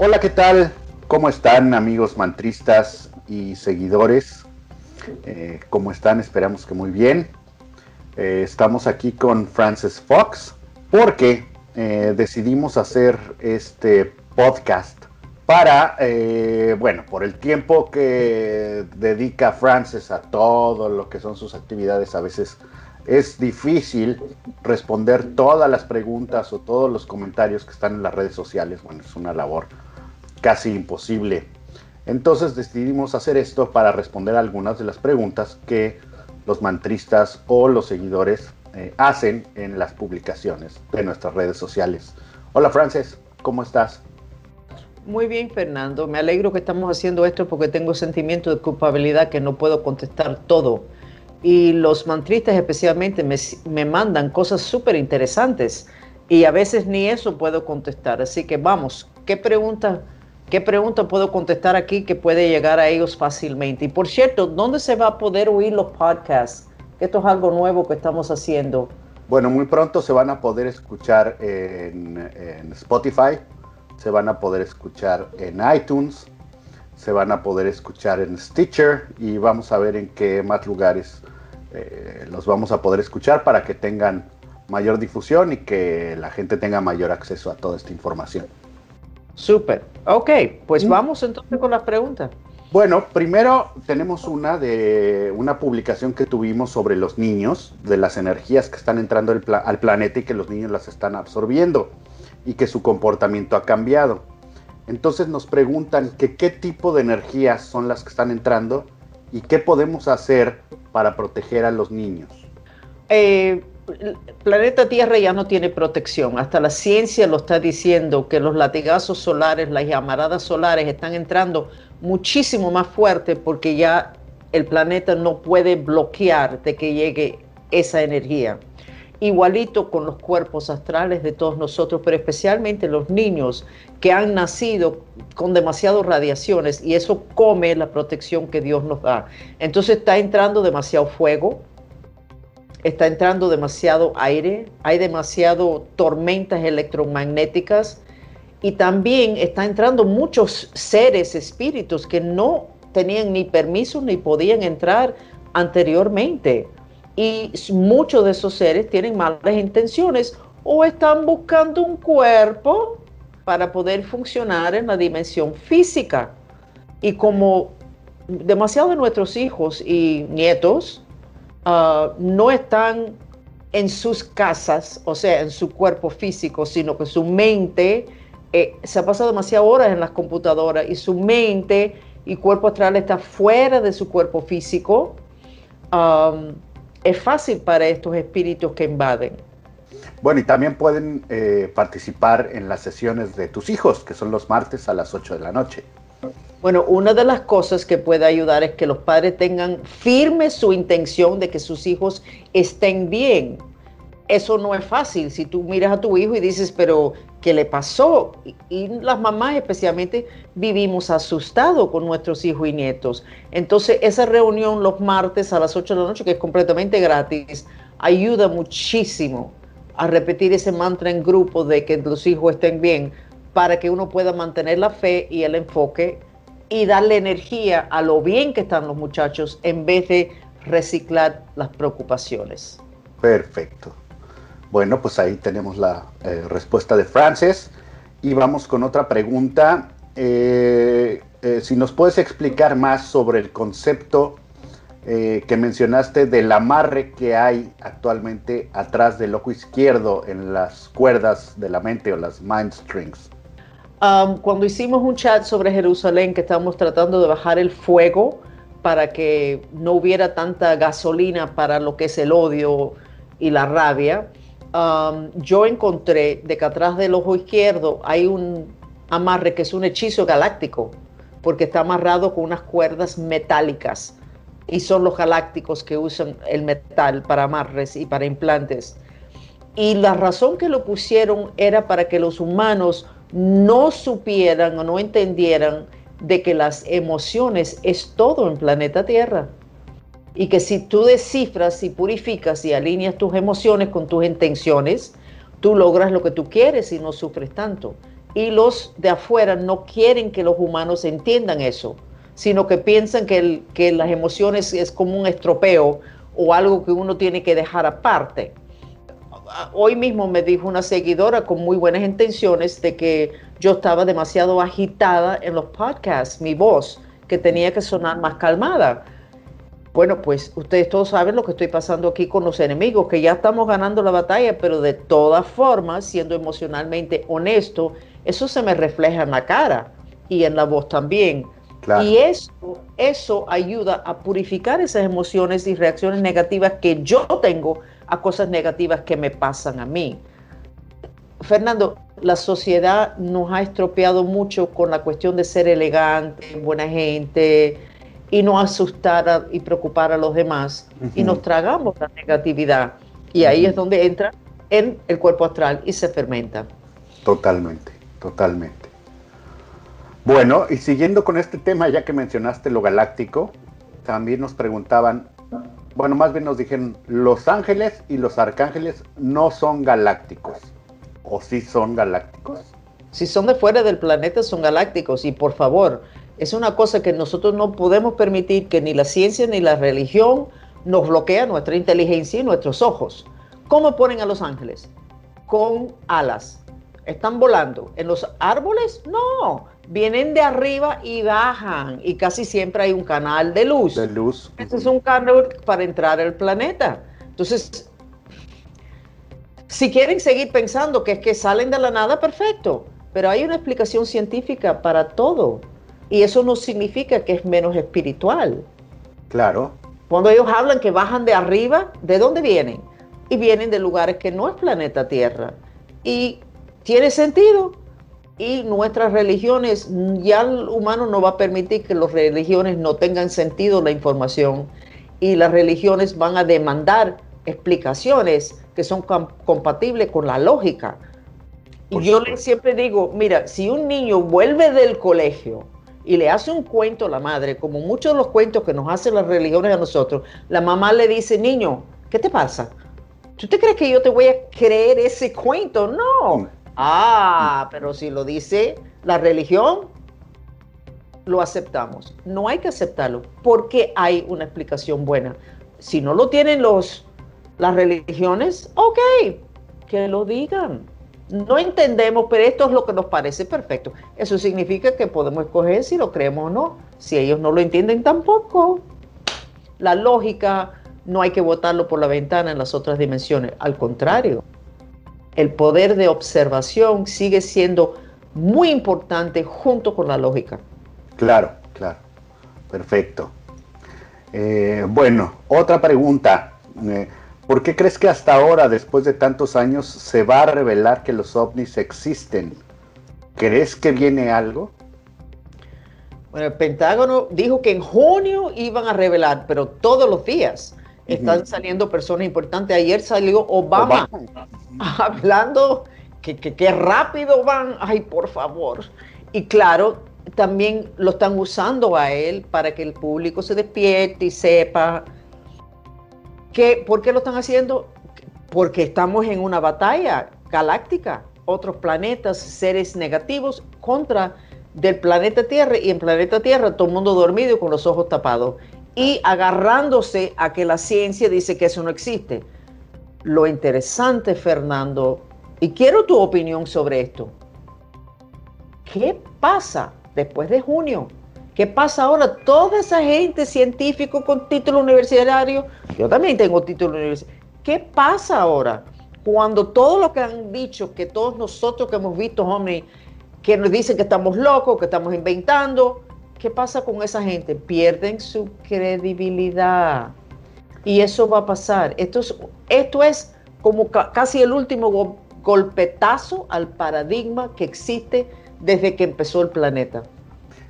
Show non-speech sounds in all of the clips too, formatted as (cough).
Hola, ¿qué tal? ¿Cómo están amigos mantristas y seguidores? Eh, ¿Cómo están? Esperamos que muy bien. Eh, estamos aquí con Francis Fox porque eh, decidimos hacer este podcast para, bueno, por el tiempo que dedica Francis a todo lo que son sus actividades, a veces es difícil responder todas las preguntas o todos los comentarios que están en las redes sociales. Bueno, es una labor casi imposible. Entonces decidimos hacer esto para responder algunas de las preguntas que los mantristas o los seguidores eh, hacen en las publicaciones de nuestras redes sociales. Hola Frances, ¿cómo estás? Muy bien, Fernando. Me alegro que estamos haciendo esto porque tengo sentimiento de culpabilidad que no puedo contestar todo. Y los mantristas especialmente me, me mandan cosas súper interesantes y a veces ni eso puedo contestar. Así que vamos, ¿qué preguntas? ¿Qué pregunta puedo contestar aquí que puede llegar a ellos fácilmente? Y por cierto, ¿dónde se va a poder oír los podcasts? Esto es algo nuevo que estamos haciendo. Bueno, muy pronto se van a poder escuchar en, Spotify, se van a poder escuchar en iTunes, se van a poder escuchar en Stitcher y vamos a ver en qué más lugares eh, los vamos a poder escuchar para que tengan mayor difusión y que la gente tenga mayor acceso a toda esta información. Súper. Ok, pues mm. vamos entonces con las preguntas. Bueno, primero tenemos una de una publicación que tuvimos sobre los niños, de las energías que están entrando al, planeta y que los niños las están absorbiendo y que su comportamiento ha cambiado. Entonces nos preguntan que qué tipo de energías son las que están entrando y qué podemos hacer para proteger a los niños. Eh, planeta Tierra ya no tiene protección. Hasta la ciencia lo está diciendo que los latigazos solares, las llamaradas solares están entrando muchísimo más fuerte porque ya el planeta no puede bloquear de que llegue esa energía. Igualito con los cuerpos astrales de todos nosotros, pero especialmente los niños que han nacido con demasiadas radiaciones y eso come la protección que Dios nos da. Entonces está entrando demasiado fuego, está entrando demasiado aire, hay demasiado tormentas electromagnéticas y también está entrando muchos seres, espíritus que no tenían ni permiso ni podían entrar anteriormente. Y muchos de esos seres tienen malas intenciones o están buscando un cuerpo para poder funcionar en la dimensión física. Y como demasiado de nuestros hijos y nietos Ah, no están en sus casas, o sea, en su cuerpo físico, sino que su mente eh, se ha pasado demasiadas horas en las computadoras y su mente y cuerpo astral está fuera de su cuerpo físico. es fácil para estos espíritus que invaden. Bueno, y también pueden eh, participar en las sesiones de tus hijos, que son los martes a las 8 de la noche. Bueno, una de las cosas que puede ayudar es que los padres tengan firme su intención de que sus hijos estén bien. Eso no es fácil. Si tú miras a tu hijo y dices, pero ¿qué le pasó? Y, las mamás especialmente vivimos asustados con nuestros hijos y nietos. Entonces, esa reunión los martes a las 8 de la noche, que es completamente gratis, ayuda muchísimo a repetir ese mantra en grupo de que los hijos estén bien para que uno pueda mantener la fe y el enfoque y darle energía a lo bien que están los muchachos en vez de reciclar las preocupaciones. Perfecto. Bueno, pues ahí tenemos la eh, respuesta de Frances y vamos con otra pregunta. Eh, eh, si nos puedes explicar más sobre el concepto que mencionaste del amarre que hay actualmente atrás del ojo izquierdo en las cuerdas de la mente o las mind strings. Um, cuando hicimos un chat sobre Jerusalén, que estábamos tratando de bajar el fuego para que no hubiera tanta gasolina para lo que es el odio y la rabia, yo encontré de que atrás del ojo izquierdo hay un amarre que es un hechizo galáctico, porque está amarrado con unas cuerdas metálicas y son los galácticos que usan el metal para amarres y para implantes. Y la razón que lo pusieron era para que los humanos no supieran o no entendieran de que las emociones es todo en planeta Tierra. Y que si tú descifras y purificas y alineas tus emociones con tus intenciones, tú logras lo que tú quieres y no sufres tanto. y los de afuera no quieren que los humanos entiendan eso, sino que piensan que, que las emociones es como un estropeo o algo que uno tiene que dejar aparte. Hoy mismo me dijo una seguidora con muy buenas intenciones de que yo estaba demasiado agitada en los podcasts, mi voz, que tenía que sonar más calmada. Bueno, pues ustedes todos saben lo que estoy pasando aquí con los enemigos, que ya estamos ganando la batalla, pero de todas formas, siendo emocionalmente honesto, eso se me refleja en la cara y en la voz también. Y eso, eso ayuda a purificar esas emociones y reacciones negativas que yo tengo a cosas negativas que me pasan a mí. Fernando, la sociedad nos ha estropeado mucho con la cuestión de ser elegante, buena gente y no asustar y preocupar a los demás y nos tragamos la negatividad y ahí es donde entra en el cuerpo astral y se fermenta. Totalmente, totalmente. Bueno, y siguiendo con este tema, ya que mencionaste lo galáctico, también nos preguntaban, bueno, más bien nos dijeron, los ángeles y los arcángeles no son galácticos, o sí son galácticos. Si son de fuera del planeta, son galácticos, y por favor, es una cosa que nosotros no podemos permitir que ni la ciencia ni la religión nos bloquea nuestra inteligencia y nuestros ojos. ¿Cómo ponen a los ángeles? Con alas. ¿Están volando? ¿En los árboles? No vienen de arriba y bajan y casi siempre hay un canal de luz. De luz. Este es un canal para entrar al planeta. Entonces, si quieren seguir pensando que es que salen de la nada, perfecto, pero hay una explicación científica para todo y eso no significa que es menos espiritual. Claro. Cuando ellos hablan que bajan de arriba, ¿de dónde vienen? Y vienen de lugares que no es planeta Tierra. Y tiene sentido, y nuestras religiones, ya el humano no va a permitir que las religiones no tengan sentido la información y las religiones van a demandar explicaciones que son compatibles con la lógica. y yo le siempre digo, mira, si un niño vuelve del colegio y le hace un cuento a la madre, como muchos de los cuentos que nos hacen las religiones a nosotros, la mamá le dice, niño, ¿qué te pasa? ¿Tú te crees que yo te voy a creer ese cuento? No, Ah, pero si lo dice la religión, lo aceptamos. No hay que aceptarlo porque hay una explicación buena. Si no lo tienen los, las religiones, ok, que lo digan. No entendemos, pero esto es lo que nos parece perfecto. Eso significa que podemos escoger si lo creemos o no. Si ellos no lo entienden tampoco. La lógica no hay que botarlo por la ventana en las otras dimensiones. Al contrario, el poder de observación sigue siendo muy importante junto con la lógica. Claro, claro. Perfecto. Eh, bueno, otra pregunta. Eh, ¿Por qué crees que hasta ahora, después de tantos años, se va a revelar que los ovnis existen? ¿Crees que viene algo? Bueno, el Pentágono dijo que en junio iban a revelar, pero todos los días están saliendo personas importantes. Ayer salió Obama, (laughs) hablando que, que, rápido van, ay, por favor. Y claro, también lo están usando a él para que el público se despierte y sepa. Que, ¿Por qué lo están haciendo? Porque estamos en una batalla galáctica, otros planetas, seres negativos contra del planeta Tierra y en planeta Tierra todo el mundo dormido con los ojos tapados y agarrándose a que la ciencia dice que eso no existe. Lo interesante, Fernando, y quiero tu opinión sobre esto, ¿qué pasa después de junio? ¿Qué pasa ahora? Toda esa gente científico con título universitario, yo también tengo título universitario, ¿qué pasa ahora? Cuando todo lo que han dicho, que todos nosotros que hemos visto, hombre, que nos dicen que estamos locos, que estamos inventando, ¿Qué pasa con esa gente? Pierden su credibilidad. Y eso va a pasar. Esto es, esto es como casi el último golpetazo al paradigma que existe desde que empezó el planeta.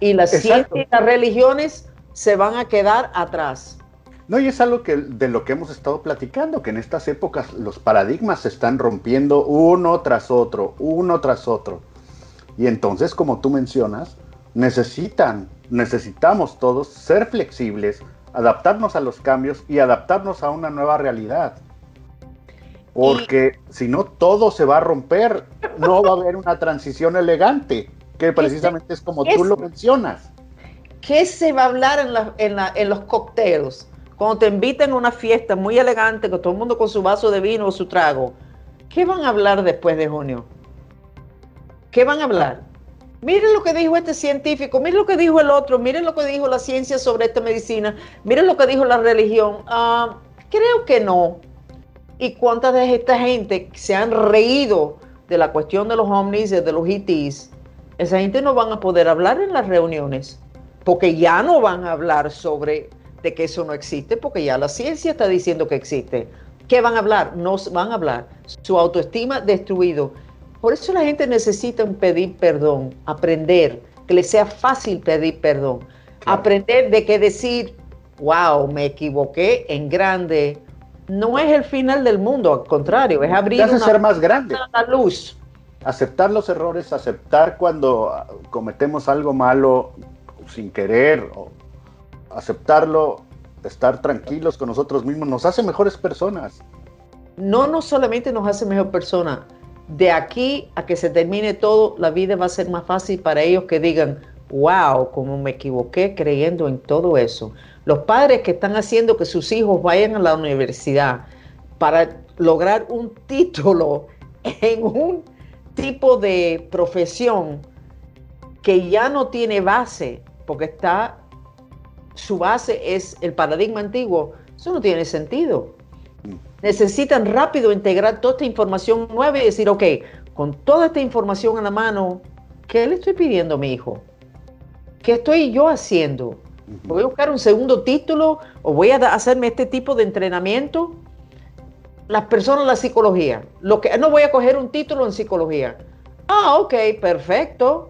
Y las ciencias y las religiones se van a quedar atrás. No, y es algo que, de lo que hemos estado platicando, que en estas épocas los paradigmas se están rompiendo uno tras otro, uno tras otro. Y entonces, como tú mencionas, necesitan necesitamos todos ser flexibles, adaptarnos a los cambios y adaptarnos a una nueva realidad. Porque si no, todo se va a romper. No va a haber una transición elegante, que precisamente es como tú lo mencionas. ¿Qué se va a hablar en, en, los cócteles? Cuando te inviten a una fiesta muy elegante, con todo el mundo con su vaso de vino o su trago, ¿qué van a hablar después de junio? ¿Qué van a hablar? Miren lo que dijo este científico, miren lo que dijo el otro, miren lo que dijo la ciencia sobre esta medicina, miren lo que dijo la religión. Ah, creo que no. ¿Y cuántas de esta gente se han reído de la cuestión de los ovnis, de los ETs? Esa gente no van a poder hablar en las reuniones, porque ya no van a hablar sobre de que eso no existe, porque ya la ciencia está diciendo que existe. ¿Qué van a hablar? No van a hablar. Su autoestima destruido. Por eso la gente necesita pedir perdón, aprender, que le sea fácil pedir perdón, aprender de qué decir, wow, me equivoqué en grande, no es el final del mundo, al contrario, es abrir una, ser más grande. la luz. Aceptar los errores, aceptar cuando cometemos algo malo sin querer, o aceptarlo, estar tranquilos con nosotros mismos, nos hace mejores personas. No, no solamente nos hace mejor persona, de aquí a que se termine todo, la vida va a ser más fácil para ellos que digan, wow, como me equivoqué creyendo en todo eso. Los padres que están haciendo que sus hijos vayan a la universidad para lograr un (laughs) título en un tipo de profesión que ya no tiene base, porque está, su base es el paradigma antiguo, eso no tiene sentido. Necesitan rápido integrar toda esta información nueva y decir, ok, con toda esta información a la mano, ¿qué le estoy pidiendo a mi hijo? ¿Qué estoy yo haciendo? voy a buscar un segundo título o voy a hacerme este tipo de entrenamiento. Las personas, la psicología. Lo que, no voy a coger un título en psicología. Ah, ok, perfecto.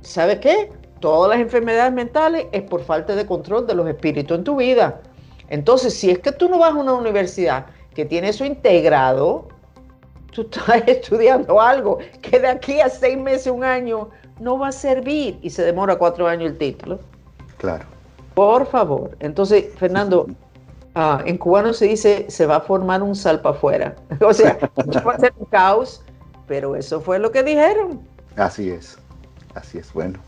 ¿Sabes qué? Todas las enfermedades mentales es por falta de control de los espíritus en tu vida. Entonces, si es que tú no vas a una universidad que tiene eso integrado, tú estás (laughs) estudiando algo que de aquí a seis meses, un año, no va a servir y se demora cuatro años el título. Claro. Por favor. Entonces, Fernando, ah, en cubano se dice, se va a formar un salpa afuera. (laughs) o sea, (laughs) va a ser un caos, pero eso fue lo que dijeron. Así es, así es. Bueno,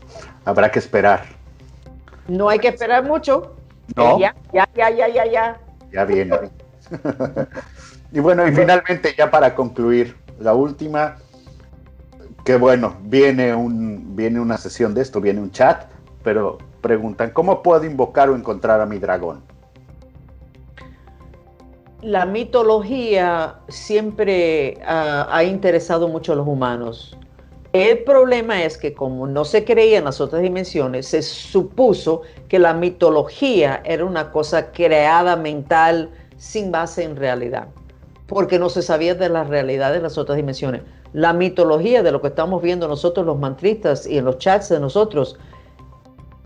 habrá que esperar. No hay que esperar mucho. No. Ya, ya, ya, ya, ya, ya. Ya viene. (laughs) y bueno, y finalmente, ya para concluir, la última, que bueno, viene, un, viene una sesión de esto, viene un chat, pero preguntan, ¿cómo puedo invocar o encontrar a mi dragón? La mitología siempre ah, ha interesado mucho a los humanos. El problema es que como no se creía en las otras dimensiones, se supuso que la mitología era una cosa creada mental sin base en realidad, porque no se sabía de la realidad de las otras dimensiones. La mitología de lo que estamos viendo nosotros los mantristas y en los chats de nosotros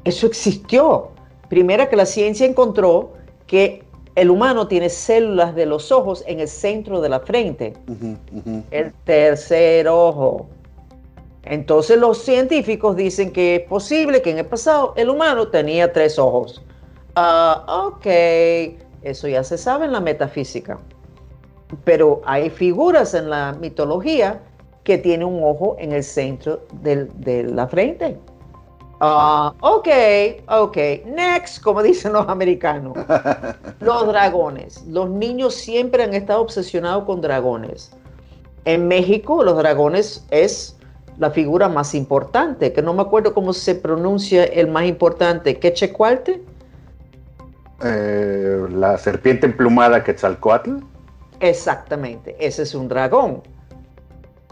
eso existió. Primero que la ciencia encontró que el humano tiene células de los ojos en el centro de la frente. El tercer ojo. Entonces los científicos dicen que es posible que en el pasado el humano tenía tres ojos. Ah, ok, eso ya se sabe en la metafísica. Pero hay figuras en la mitología que tienen un ojo en el centro de la frente. Ah, ok, ok. Next, como dicen los americanos. (laughs) Los dragones. Los niños siempre han estado obsesionados con dragones. En México, los dragones es la figura más importante, que no me acuerdo cómo se pronuncia el más importante. ¿Quechecualte? Eh, la serpiente emplumada Quetzalcoatl. Exactamente, ese es un dragón.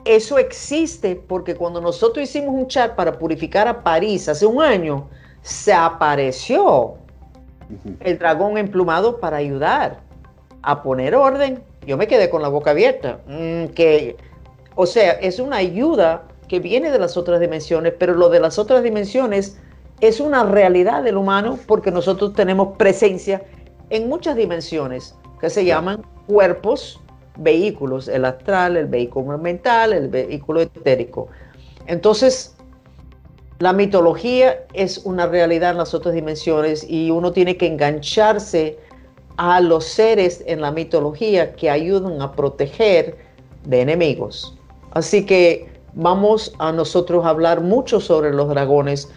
Eso existe porque cuando nosotros hicimos un chat para purificar a París hace un año, se apareció el dragón emplumado para ayudar a poner orden. Yo me quedé con la boca abierta. Mm, que, o sea, es una ayuda que viene de las otras dimensiones, pero lo de las otras dimensiones es una realidad del humano porque nosotros tenemos presencia en muchas dimensiones que se llaman cuerpos vehículos, el astral, el vehículo mental, el vehículo etérico. Entonces, la mitología es una realidad en las otras dimensiones y uno tiene que engancharse a los seres en la mitología que ayudan a proteger de enemigos. Así que vamos a nosotros hablar mucho sobre los dragones,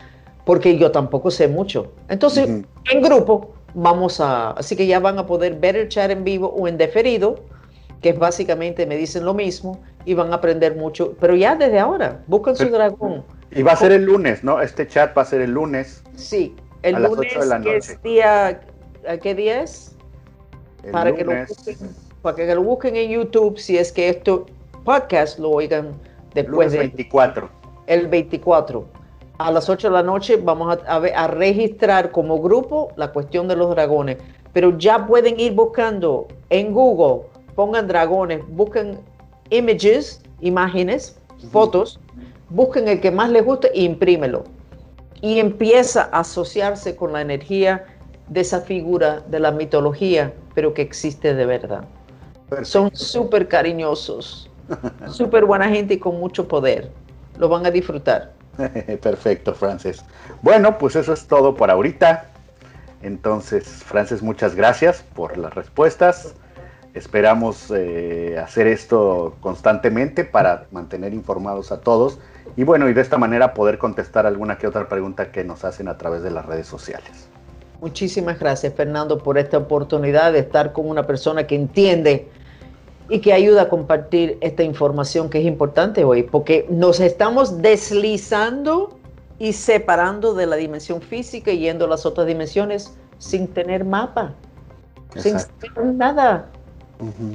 porque yo tampoco sé mucho. Entonces, en grupo, vamos a, así que ya van a poder ver el chat en vivo o en deferido, que es básicamente me dicen lo mismo y van a aprender mucho, pero ya desde ahora, buscan su dragón. Y va a ser el lunes, ¿no? Este chat va a ser el lunes. Sí, el lunes, de la noche. día, ¿qué día es? para, que lo busquen, para que lo busquen en YouTube, si es que esto podcast lo oigan después del 24. El 24. A las 8 de la noche vamos a, a, registrar como grupo la cuestión de los dragones. Pero ya pueden ir buscando en Google, pongan dragones, busquen images, imágenes, fotos, busquen el que más les guste e imprímelo. Y empieza a asociarse con la energía de esa figura de la mitología, pero que existe de verdad. Son súper cariñosos, (laughs) súper buena gente y con mucho poder. Lo van a disfrutar. (laughs) Perfecto, Frances. Bueno, pues eso es todo por ahorita. Entonces, Frances, muchas gracias por las respuestas. Esperamos eh, hacer esto constantemente para mantener informados a todos y bueno, y de esta manera poder contestar alguna que otra pregunta que nos hacen a través de las redes sociales. Muchísimas gracias, Fernando, por esta oportunidad de estar con una persona que entiende y que ayuda a compartir esta información que es importante hoy, porque nos estamos deslizando y separando de la dimensión física y yendo a las otras dimensiones sin tener mapa, sin tener nada.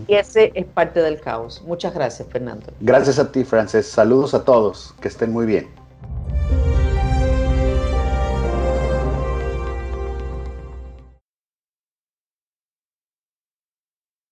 Y ese es parte del caos. Muchas gracias, Fernando. Gracias a ti, Frances. Saludos a todos. Que estén muy bien.